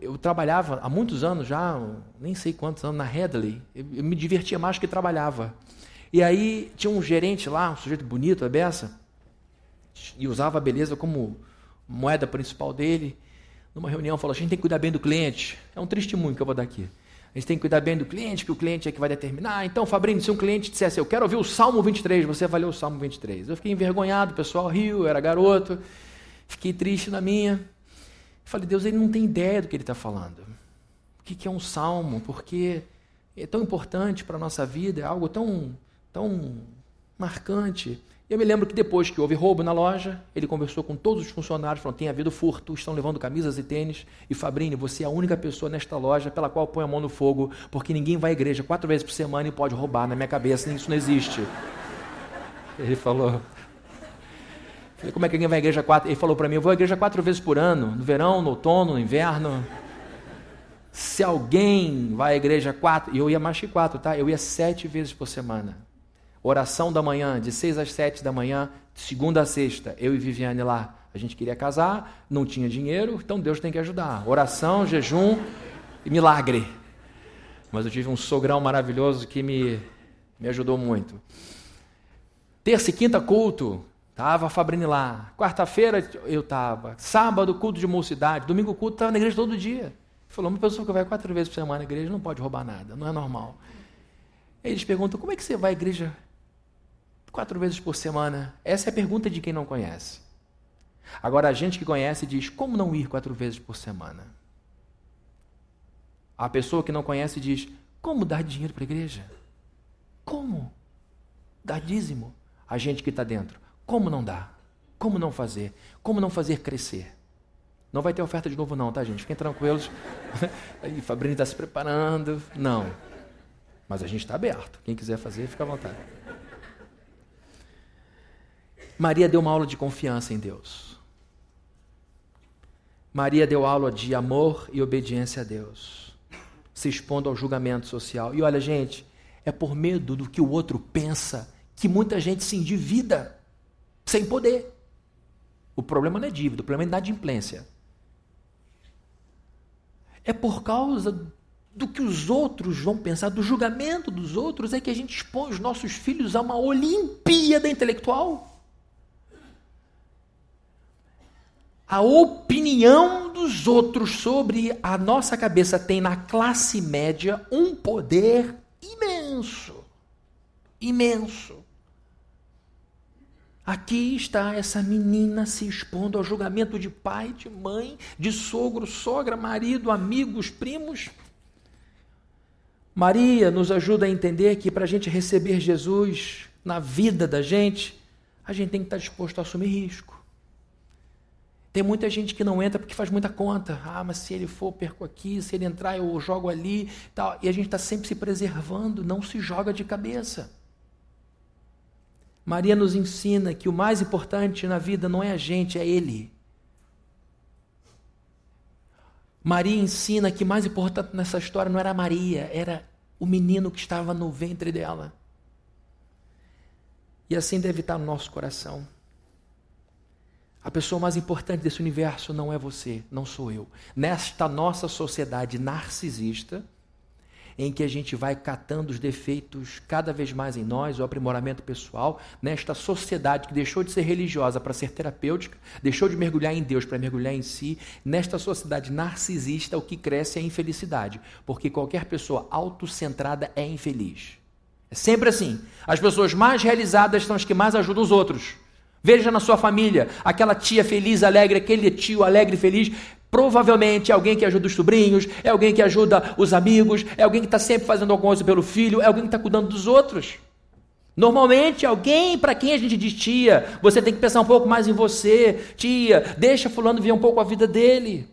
Eu trabalhava há muitos anos já, nem sei quantos anos, na Headley. Eu me divertia mais que trabalhava. E aí tinha um gerente lá, um sujeito bonito, a beça e usava a beleza como moeda principal dele. Numa reunião falou: a gente tem que cuidar bem do cliente. É um testemunho que eu vou dar aqui. A gente tem que cuidar bem do cliente, que o cliente é que vai determinar. Então, Fabrício, se um cliente dissesse, eu quero ouvir o Salmo 23, você ler o Salmo 23. Eu fiquei envergonhado, o pessoal riu, eu era garoto, fiquei triste na minha. Falei, Deus, ele não tem ideia do que ele está falando. O que é um salmo? Porque é tão importante para a nossa vida, é algo tão, tão marcante. Eu me lembro que depois que houve roubo na loja, ele conversou com todos os funcionários, falou: tem havido furto, estão levando camisas e tênis. E Fabrini, você é a única pessoa nesta loja pela qual põe a mão no fogo, porque ninguém vai à igreja quatro vezes por semana e pode roubar. Na minha cabeça, isso não existe. Ele falou. Falei, como é que ninguém vai à igreja quatro? Ele falou para mim: eu vou à igreja quatro vezes por ano, no verão, no outono, no inverno. Se alguém vai à igreja quatro, e eu ia mais que quatro, tá? Eu ia sete vezes por semana. Oração da manhã, de seis às sete da manhã, segunda a sexta, eu e Viviane lá. A gente queria casar, não tinha dinheiro, então Deus tem que ajudar. Oração, jejum e milagre. Mas eu tive um sogrão maravilhoso que me, me ajudou muito. Terça e quinta, culto. Tava a Fabrini lá. Quarta-feira eu tava. Sábado, culto de mocidade. Domingo, culto, estava na igreja todo dia. Falou, uma pessoa que vai quatro vezes por semana na igreja não pode roubar nada, não é normal. Eles perguntam, como é que você vai à igreja Quatro vezes por semana. Essa é a pergunta de quem não conhece. Agora, a gente que conhece diz: como não ir quatro vezes por semana? A pessoa que não conhece diz: como dar dinheiro para a igreja? Como? Dar dízimo. A gente que está dentro: como não dar? Como não fazer? Como não fazer crescer? Não vai ter oferta de novo, não, tá, gente? Fiquem tranquilos. Aí, Fabrini está se preparando. Não. Mas a gente está aberto. Quem quiser fazer, fica à vontade. Maria deu uma aula de confiança em Deus. Maria deu aula de amor e obediência a Deus, se expondo ao julgamento social. E olha, gente, é por medo do que o outro pensa que muita gente se endivida sem poder. O problema não é dívida, o problema é inadimplência. É por causa do que os outros vão pensar, do julgamento dos outros, é que a gente expõe os nossos filhos a uma Olimpíada intelectual. A opinião dos outros sobre a nossa cabeça tem na classe média um poder imenso. Imenso. Aqui está essa menina se expondo ao julgamento de pai, de mãe, de sogro, sogra, marido, amigos, primos. Maria nos ajuda a entender que para a gente receber Jesus na vida da gente, a gente tem que estar disposto a assumir risco. Tem muita gente que não entra porque faz muita conta. Ah, mas se ele for, perco aqui, se ele entrar, eu jogo ali. Tal. E a gente está sempre se preservando, não se joga de cabeça. Maria nos ensina que o mais importante na vida não é a gente, é Ele. Maria ensina que o mais importante nessa história não era Maria, era o menino que estava no ventre dela. E assim deve estar no nosso coração. A pessoa mais importante desse universo não é você, não sou eu. Nesta nossa sociedade narcisista, em que a gente vai catando os defeitos cada vez mais em nós, o aprimoramento pessoal, nesta sociedade que deixou de ser religiosa para ser terapêutica, deixou de mergulhar em Deus para mergulhar em si, nesta sociedade narcisista, o que cresce é a infelicidade, porque qualquer pessoa autocentrada é infeliz. É sempre assim. As pessoas mais realizadas são as que mais ajudam os outros. Veja na sua família, aquela tia feliz, alegre, aquele tio alegre, feliz. Provavelmente é alguém que ajuda os sobrinhos, é alguém que ajuda os amigos, é alguém que está sempre fazendo alguma coisa pelo filho, é alguém que está cuidando dos outros. Normalmente, alguém para quem a gente diz, tia, você tem que pensar um pouco mais em você, tia, deixa Fulano ver um pouco a vida dele.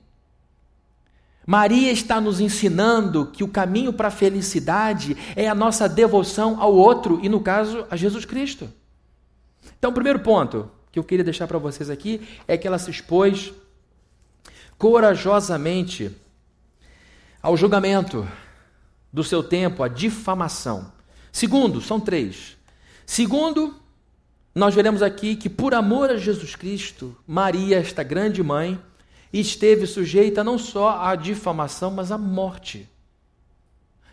Maria está nos ensinando que o caminho para a felicidade é a nossa devoção ao outro, e no caso, a Jesus Cristo. Então, o primeiro ponto que eu queria deixar para vocês aqui é que ela se expôs corajosamente ao julgamento do seu tempo, à difamação. Segundo, são três. Segundo, nós veremos aqui que por amor a Jesus Cristo, Maria, esta grande mãe, esteve sujeita não só à difamação, mas à morte.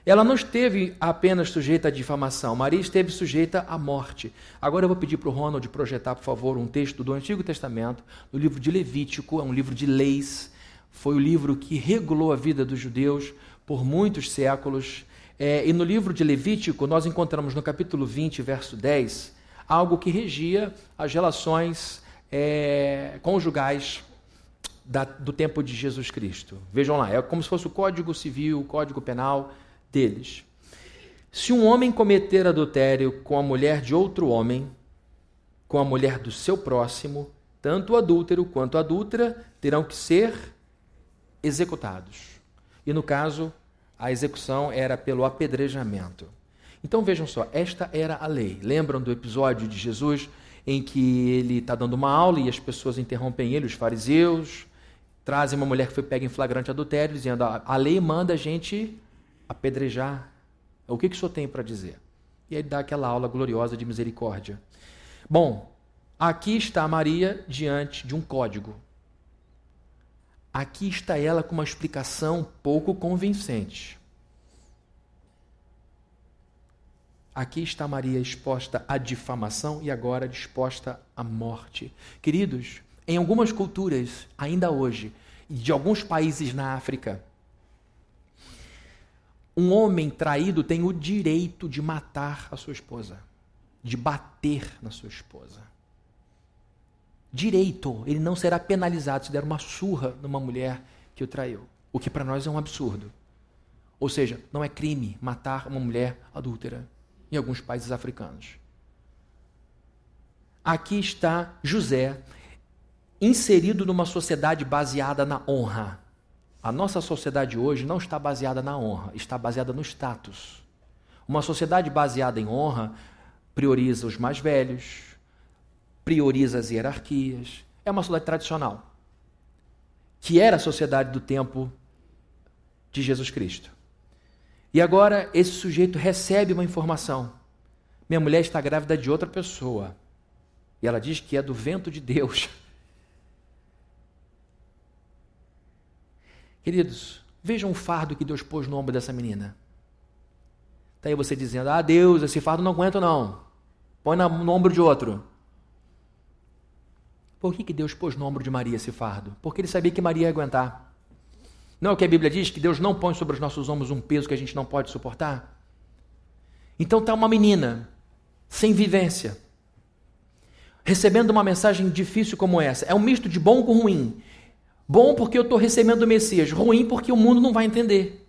Ela não esteve apenas sujeita à difamação, Maria esteve sujeita à morte. Agora eu vou pedir para o Ronald projetar, por favor, um texto do Antigo Testamento, do livro de Levítico, é um livro de leis. Foi o livro que regulou a vida dos judeus por muitos séculos. É, e no livro de Levítico, nós encontramos no capítulo 20, verso 10, algo que regia as relações é, conjugais da, do tempo de Jesus Cristo. Vejam lá, é como se fosse o Código Civil, o Código Penal deles. Se um homem cometer adultério com a mulher de outro homem, com a mulher do seu próximo, tanto o adúltero quanto a adúltera terão que ser executados. E no caso, a execução era pelo apedrejamento. Então vejam só, esta era a lei. Lembram do episódio de Jesus em que ele está dando uma aula e as pessoas interrompem ele, os fariseus, trazem uma mulher que foi pega em flagrante adultério, dizendo: a lei manda a gente apedrejar. O que, que o senhor tem para dizer? E aí dá aquela aula gloriosa de misericórdia. Bom, aqui está Maria diante de um código. Aqui está ela com uma explicação pouco convincente. Aqui está Maria exposta à difamação e agora disposta à morte. Queridos, em algumas culturas, ainda hoje, de alguns países na África, um homem traído tem o direito de matar a sua esposa, de bater na sua esposa. Direito, ele não será penalizado se der uma surra numa mulher que o traiu, o que para nós é um absurdo. Ou seja, não é crime matar uma mulher adúltera em alguns países africanos. Aqui está José, inserido numa sociedade baseada na honra. A nossa sociedade hoje não está baseada na honra, está baseada no status. Uma sociedade baseada em honra prioriza os mais velhos, prioriza as hierarquias. É uma sociedade tradicional, que era a sociedade do tempo de Jesus Cristo. E agora esse sujeito recebe uma informação: minha mulher está grávida de outra pessoa. E ela diz que é do vento de Deus. Queridos, vejam o fardo que Deus pôs no ombro dessa menina. Está aí você dizendo: Ah, Deus, esse fardo não aguento, não. Põe no ombro de outro. Por que, que Deus pôs no ombro de Maria esse fardo? Porque ele sabia que Maria ia aguentar. Não é o que a Bíblia diz? Que Deus não põe sobre os nossos ombros um peso que a gente não pode suportar? Então está uma menina, sem vivência, recebendo uma mensagem difícil como essa. É um misto de bom com ruim. Bom porque eu estou recebendo o Messias, ruim porque o mundo não vai entender.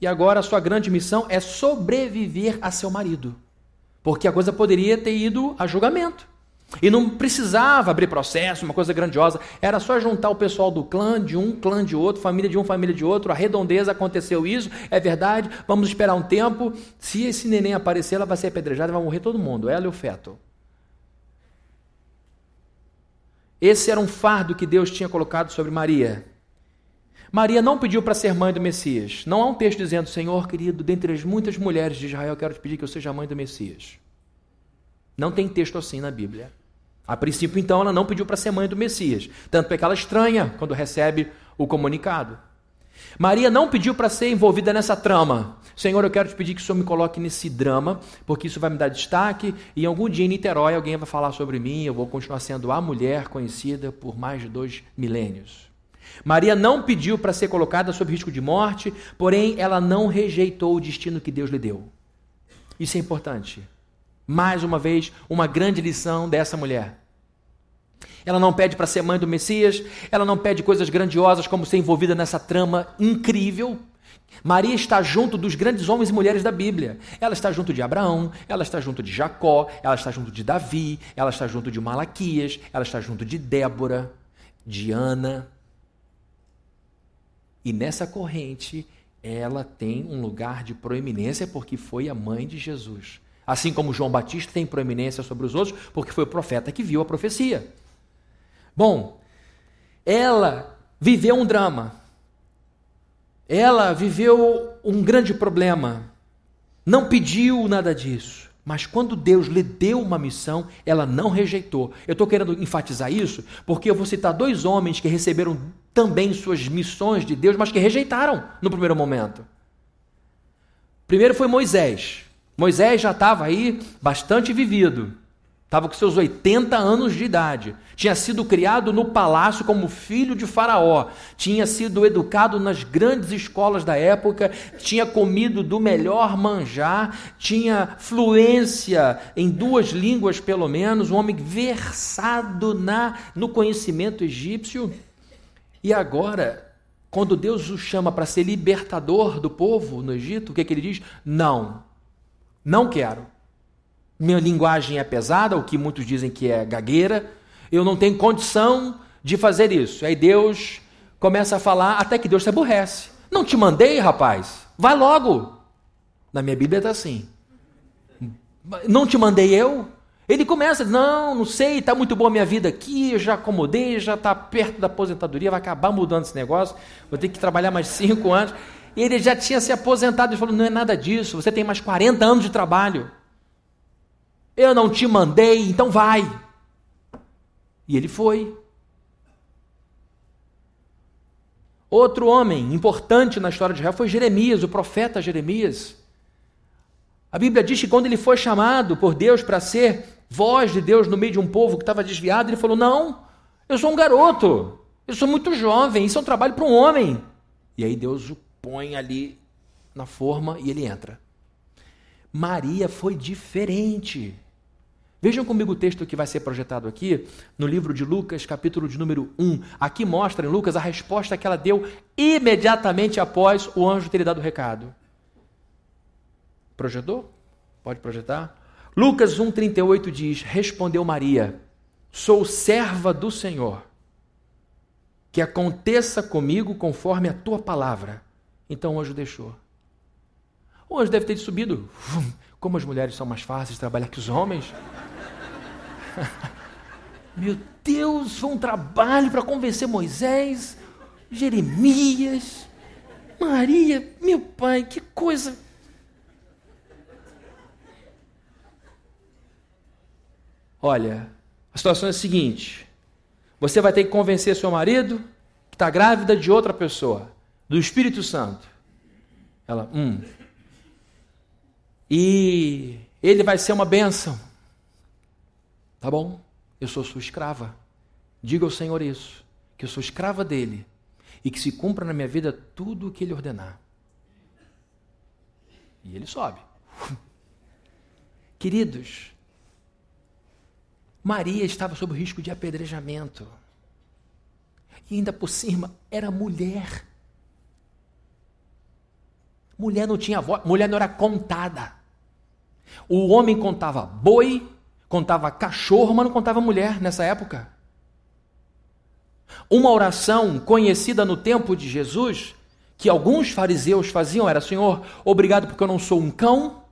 E agora a sua grande missão é sobreviver a seu marido. Porque a coisa poderia ter ido a julgamento. E não precisava abrir processo, uma coisa grandiosa. Era só juntar o pessoal do clã, de um, clã de outro, família de um, família de outro. A redondeza aconteceu isso, é verdade. Vamos esperar um tempo. Se esse neném aparecer, ela vai ser apedrejada e vai morrer todo mundo, ela e o feto. Esse era um fardo que Deus tinha colocado sobre Maria. Maria não pediu para ser mãe do Messias. Não há um texto dizendo, Senhor querido, dentre as muitas mulheres de Israel, quero te pedir que eu seja mãe do Messias. Não tem texto assim na Bíblia. A princípio, então, ela não pediu para ser mãe do Messias. Tanto é que ela estranha quando recebe o comunicado. Maria não pediu para ser envolvida nessa trama. Senhor, eu quero te pedir que o Senhor me coloque nesse drama, porque isso vai me dar destaque e algum dia em Niterói alguém vai falar sobre mim, eu vou continuar sendo a mulher conhecida por mais de dois milênios. Maria não pediu para ser colocada sob risco de morte, porém ela não rejeitou o destino que Deus lhe deu. Isso é importante. Mais uma vez, uma grande lição dessa mulher. Ela não pede para ser mãe do Messias, ela não pede coisas grandiosas como ser envolvida nessa trama incrível. Maria está junto dos grandes homens e mulheres da Bíblia. Ela está junto de Abraão, ela está junto de Jacó, ela está junto de Davi, ela está junto de Malaquias, ela está junto de Débora, de Ana. E nessa corrente, ela tem um lugar de proeminência porque foi a mãe de Jesus. Assim como João Batista tem proeminência sobre os outros, porque foi o profeta que viu a profecia. Bom, ela viveu um drama. Ela viveu um grande problema. Não pediu nada disso. Mas quando Deus lhe deu uma missão, ela não rejeitou. Eu estou querendo enfatizar isso porque eu vou citar dois homens que receberam também suas missões de Deus, mas que rejeitaram no primeiro momento. Primeiro foi Moisés. Moisés já estava aí bastante vivido. Estava com seus 80 anos de idade. Tinha sido criado no palácio como filho de Faraó. Tinha sido educado nas grandes escolas da época. Tinha comido do melhor manjar. Tinha fluência em duas línguas, pelo menos. Um homem versado na, no conhecimento egípcio. E agora, quando Deus o chama para ser libertador do povo no Egito, o que, que ele diz? Não, não quero minha linguagem é pesada, o que muitos dizem que é gagueira, eu não tenho condição de fazer isso. Aí Deus começa a falar, até que Deus se aborrece. Não te mandei, rapaz, vai logo. Na minha Bíblia está assim. Não te mandei eu? Ele começa, não, não sei, está muito boa a minha vida aqui, eu já acomodei, já está perto da aposentadoria, vai acabar mudando esse negócio, vou ter que trabalhar mais cinco anos. E ele já tinha se aposentado, ele falou, não é nada disso, você tem mais 40 anos de trabalho. Eu não te mandei, então vai. E ele foi. Outro homem importante na história de Israel foi Jeremias, o profeta Jeremias. A Bíblia diz que quando ele foi chamado por Deus para ser voz de Deus no meio de um povo que estava desviado, ele falou: Não, eu sou um garoto, eu sou muito jovem, isso é um trabalho para um homem. E aí Deus o põe ali na forma e ele entra. Maria foi diferente. Vejam comigo o texto que vai ser projetado aqui, no livro de Lucas, capítulo de número 1. Aqui mostra em Lucas a resposta que ela deu imediatamente após o anjo ter lhe dado o recado. Projetou? Pode projetar? Lucas 1,38 diz: Respondeu Maria: Sou serva do Senhor. Que aconteça comigo conforme a tua palavra. Então o anjo deixou. O anjo deve ter subido. Como as mulheres são mais fáceis de trabalhar que os homens. Meu Deus, foi um trabalho para convencer Moisés, Jeremias, Maria, meu pai, que coisa. Olha, a situação é a seguinte: você vai ter que convencer seu marido que está grávida de outra pessoa, do Espírito Santo. Ela, hum. E ele vai ser uma bênção. Tá bom, eu sou sua escrava. Diga ao Senhor isso, que eu sou escrava dele e que se cumpra na minha vida tudo o que ele ordenar. E ele sobe. Queridos, Maria estava sob o risco de apedrejamento. E ainda por cima era mulher. Mulher não tinha voz, mulher não era contada. O homem contava boi, contava cachorro, mas não contava mulher nessa época. Uma oração conhecida no tempo de Jesus, que alguns fariseus faziam, era: Senhor, obrigado porque eu não sou um cão,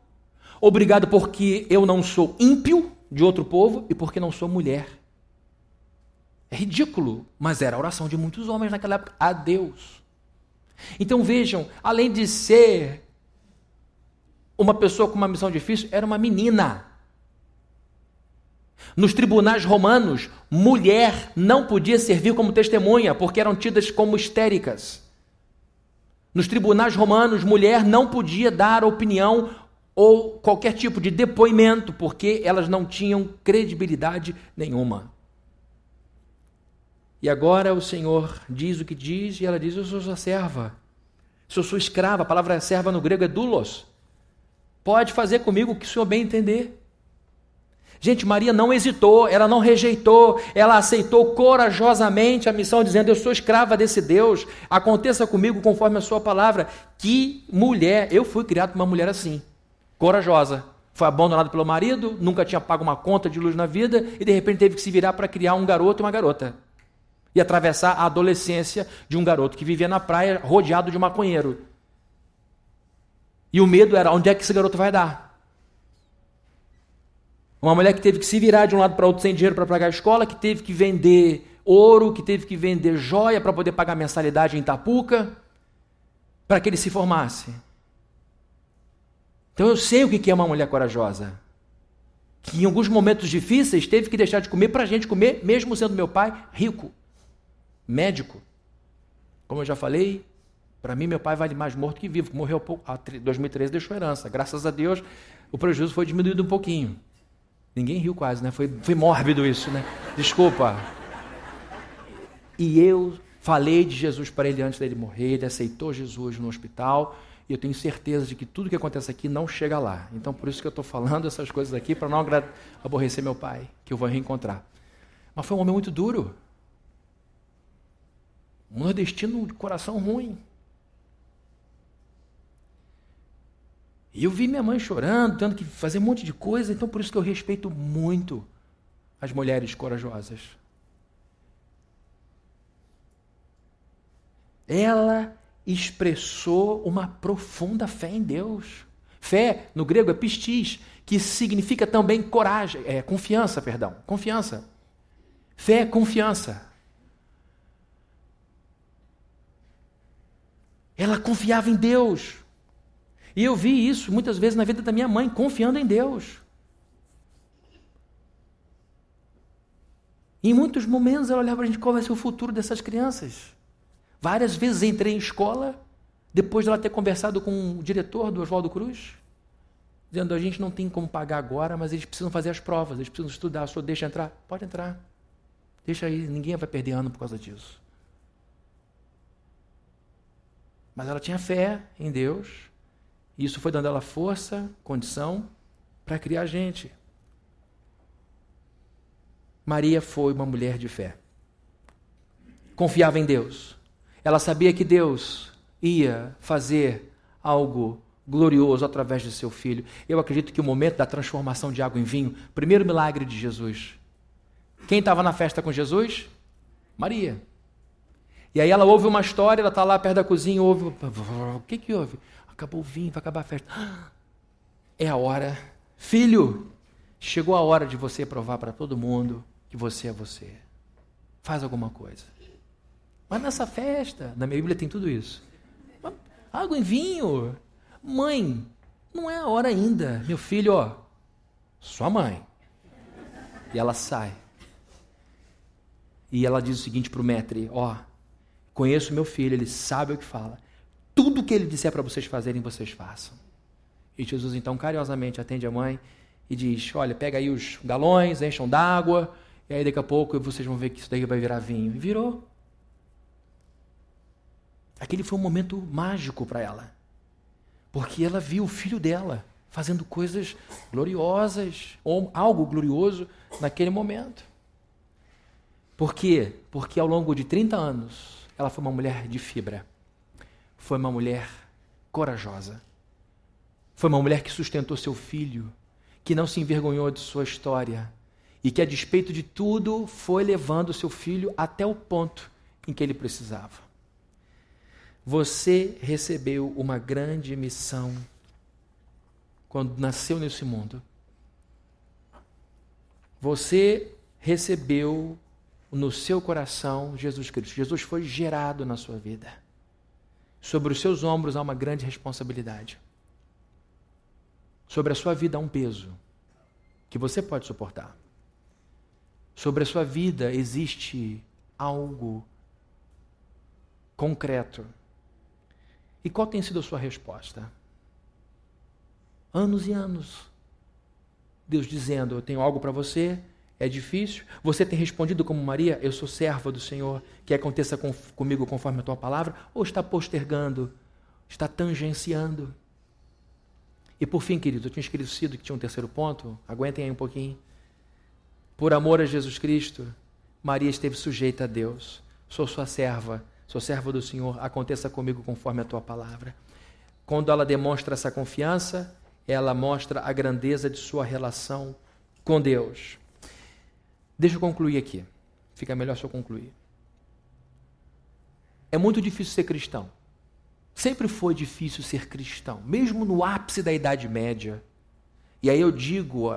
obrigado porque eu não sou ímpio de outro povo e porque não sou mulher. É ridículo, mas era a oração de muitos homens naquela época a Deus. Então vejam, além de ser uma pessoa com uma missão difícil, era uma menina. Nos tribunais romanos, mulher não podia servir como testemunha, porque eram tidas como histéricas. Nos tribunais romanos, mulher não podia dar opinião ou qualquer tipo de depoimento, porque elas não tinham credibilidade nenhuma. E agora o Senhor diz o que diz, e ela diz: Eu sou sua serva, sou sua escrava. A palavra serva no grego é doulos. Pode fazer comigo o que o Senhor bem entender. Gente, Maria não hesitou, ela não rejeitou, ela aceitou corajosamente a missão, dizendo: Eu sou escrava desse Deus, aconteça comigo conforme a Sua palavra. Que mulher! Eu fui criado por uma mulher assim, corajosa. Foi abandonada pelo marido, nunca tinha pago uma conta de luz na vida e de repente teve que se virar para criar um garoto e uma garota. E atravessar a adolescência de um garoto que vivia na praia rodeado de maconheiro. E o medo era: onde é que esse garoto vai dar? Uma mulher que teve que se virar de um lado para outro sem dinheiro para pagar a escola, que teve que vender ouro, que teve que vender joia para poder pagar mensalidade em Tapuca, para que ele se formasse. Então eu sei o que é uma mulher corajosa. Que em alguns momentos difíceis teve que deixar de comer para a gente comer, mesmo sendo meu pai rico, médico. Como eu já falei, para mim meu pai vale mais morto que vivo. Morreu em 2013, deixou herança. Graças a Deus, o prejuízo foi diminuído um pouquinho. Ninguém riu quase, né? Foi, foi mórbido isso, né? Desculpa. E eu falei de Jesus para ele antes dele morrer, ele aceitou Jesus no hospital, e eu tenho certeza de que tudo que acontece aqui não chega lá. Então, por isso que eu estou falando essas coisas aqui, para não aborrecer meu pai, que eu vou reencontrar. Mas foi um homem muito duro. Um nordestino de coração ruim. E eu vi minha mãe chorando, tendo que fazer um monte de coisa, então por isso que eu respeito muito as mulheres corajosas. Ela expressou uma profunda fé em Deus. Fé, no grego, é pistis, que significa também coragem, é confiança, perdão, confiança. Fé é confiança. Ela confiava em Deus. E eu vi isso muitas vezes na vida da minha mãe, confiando em Deus. em muitos momentos ela olhava para a gente qual vai ser o futuro dessas crianças. Várias vezes entrei em escola, depois de ela ter conversado com o diretor do Oswaldo Cruz, dizendo: a gente não tem como pagar agora, mas eles precisam fazer as provas, eles precisam estudar. Senhor deixa entrar? Pode entrar. Deixa aí, ninguém vai perder ano por causa disso. Mas ela tinha fé em Deus isso foi dando ela força, condição para criar gente. Maria foi uma mulher de fé. Confiava em Deus. Ela sabia que Deus ia fazer algo glorioso através de seu filho. Eu acredito que o momento da transformação de água em vinho, primeiro milagre de Jesus. Quem estava na festa com Jesus? Maria. E aí ela ouve uma história, ela está lá perto da cozinha, ouve. O que, que houve? Acabou o vinho, vai acabar a festa. É a hora. Filho, chegou a hora de você provar para todo mundo que você é você. Faz alguma coisa. Mas nessa festa, na minha Bíblia tem tudo isso. Água em vinho. Mãe, não é a hora ainda. Meu filho, ó, sua mãe. E ela sai. E ela diz o seguinte para o mestre: Ó, conheço meu filho, ele sabe o que fala tudo que ele disser para vocês fazerem, vocês façam. E Jesus então carinhosamente atende a mãe e diz: Olha, pega aí os galões, encham d'água, e aí daqui a pouco vocês vão ver que isso daí vai virar vinho. E virou. Aquele foi um momento mágico para ela. Porque ela viu o filho dela fazendo coisas gloriosas, ou algo glorioso naquele momento. Por quê? Porque ao longo de 30 anos ela foi uma mulher de fibra foi uma mulher corajosa. Foi uma mulher que sustentou seu filho, que não se envergonhou de sua história e que, a despeito de tudo, foi levando seu filho até o ponto em que ele precisava. Você recebeu uma grande missão quando nasceu nesse mundo. Você recebeu no seu coração Jesus Cristo. Jesus foi gerado na sua vida. Sobre os seus ombros há uma grande responsabilidade. Sobre a sua vida há um peso que você pode suportar. sobre a sua vida existe algo concreto. E qual tem sido a sua resposta? Anos e anos. Deus dizendo: Eu tenho algo para você, é difícil. Você tem respondido como Maria: Eu sou serva do Senhor, que aconteça com, comigo conforme a tua palavra? Ou está postergando, está tangenciando? E por fim, querido, eu tinha esquecido que tinha um terceiro ponto, aguentem aí um pouquinho. Por amor a Jesus Cristo, Maria esteve sujeita a Deus. Sou sua serva, sou serva do Senhor, aconteça comigo conforme a tua palavra. Quando ela demonstra essa confiança, ela mostra a grandeza de sua relação com Deus. Deixa eu concluir aqui. Fica melhor se eu concluir. É muito difícil ser cristão. Sempre foi difícil ser cristão, mesmo no ápice da Idade Média. E aí eu digo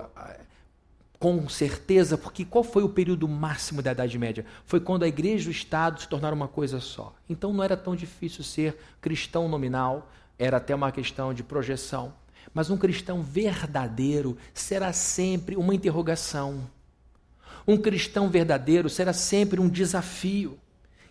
com certeza, porque qual foi o período máximo da Idade Média? Foi quando a igreja e o Estado se tornaram uma coisa só. Então não era tão difícil ser cristão nominal, era até uma questão de projeção. Mas um cristão verdadeiro será sempre uma interrogação. Um cristão verdadeiro será sempre um desafio.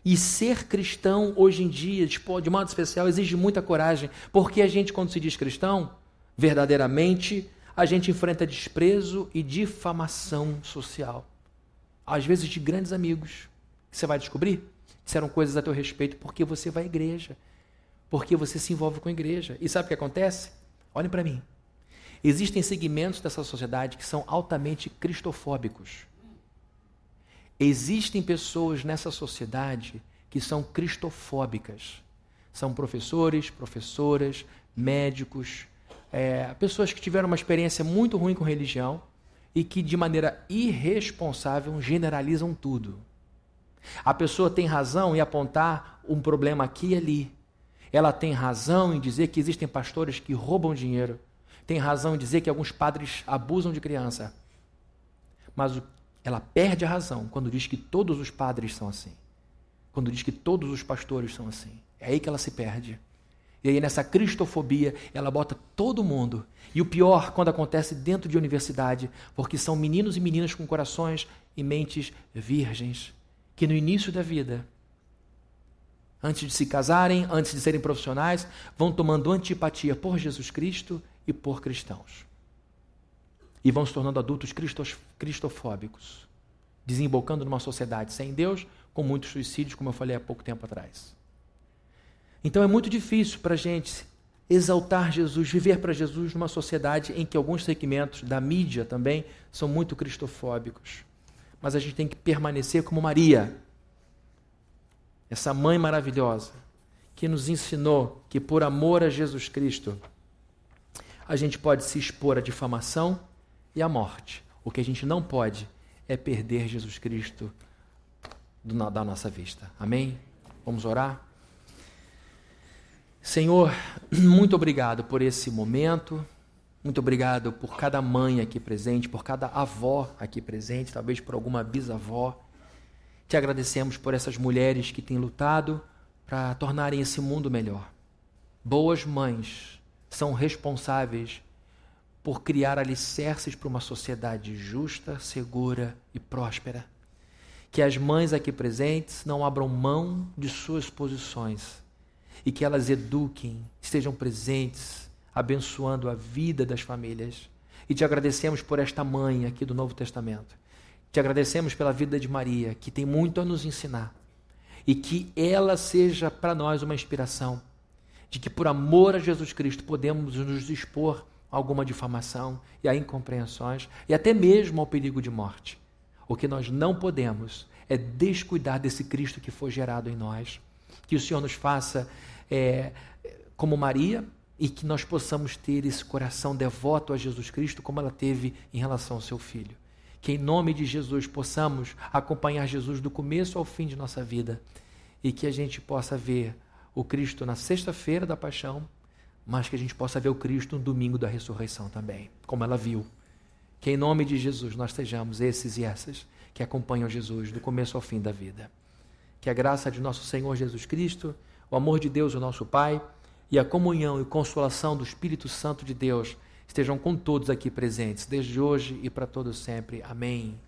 E ser cristão hoje em dia, de modo especial, exige muita coragem, porque a gente, quando se diz cristão, verdadeiramente, a gente enfrenta desprezo e difamação social. Às vezes de grandes amigos. Você vai descobrir? Disseram coisas a teu respeito porque você vai à igreja. Porque você se envolve com a igreja. E sabe o que acontece? Olhem para mim. Existem segmentos dessa sociedade que são altamente cristofóbicos. Existem pessoas nessa sociedade que são cristofóbicas. São professores, professoras, médicos, é, pessoas que tiveram uma experiência muito ruim com religião e que, de maneira irresponsável, generalizam tudo. A pessoa tem razão em apontar um problema aqui e ali. Ela tem razão em dizer que existem pastores que roubam dinheiro. Tem razão em dizer que alguns padres abusam de criança. Mas ela perde a razão quando diz que todos os padres são assim. Quando diz que todos os pastores são assim. É aí que ela se perde. E aí, nessa cristofobia, ela bota todo mundo. E o pior, quando acontece dentro de universidade, porque são meninos e meninas com corações e mentes virgens, que no início da vida, antes de se casarem, antes de serem profissionais, vão tomando antipatia por Jesus Cristo e por cristãos e vão se tornando adultos cristos, cristofóbicos, desembocando numa sociedade sem Deus, com muitos suicídios, como eu falei há pouco tempo atrás. Então é muito difícil para a gente exaltar Jesus, viver para Jesus numa sociedade em que alguns segmentos da mídia também são muito cristofóbicos. Mas a gente tem que permanecer como Maria, essa mãe maravilhosa, que nos ensinou que por amor a Jesus Cristo, a gente pode se expor à difamação, e a morte. O que a gente não pode é perder Jesus Cristo da nossa vista. Amém? Vamos orar? Senhor, muito obrigado por esse momento. Muito obrigado por cada mãe aqui presente, por cada avó aqui presente, talvez por alguma bisavó. Te agradecemos por essas mulheres que têm lutado para tornarem esse mundo melhor. Boas mães são responsáveis por criar alicerces para uma sociedade justa, segura e próspera. Que as mães aqui presentes não abram mão de suas posições e que elas eduquem, estejam presentes, abençoando a vida das famílias. E te agradecemos por esta mãe aqui do Novo Testamento. Te agradecemos pela vida de Maria, que tem muito a nos ensinar. E que ela seja para nós uma inspiração de que, por amor a Jesus Cristo, podemos nos dispor alguma difamação e a incompreensões e até mesmo ao perigo de morte. O que nós não podemos é descuidar desse Cristo que foi gerado em nós. Que o Senhor nos faça é, como Maria e que nós possamos ter esse coração devoto a Jesus Cristo como ela teve em relação ao seu filho. Que em nome de Jesus possamos acompanhar Jesus do começo ao fim de nossa vida e que a gente possa ver o Cristo na sexta-feira da paixão mas que a gente possa ver o Cristo no domingo da ressurreição também, como ela viu. Que em nome de Jesus nós sejamos esses e essas que acompanham Jesus do começo ao fim da vida. Que a graça de nosso Senhor Jesus Cristo, o amor de Deus, o nosso Pai, e a comunhão e consolação do Espírito Santo de Deus estejam com todos aqui presentes, desde hoje e para todos sempre. Amém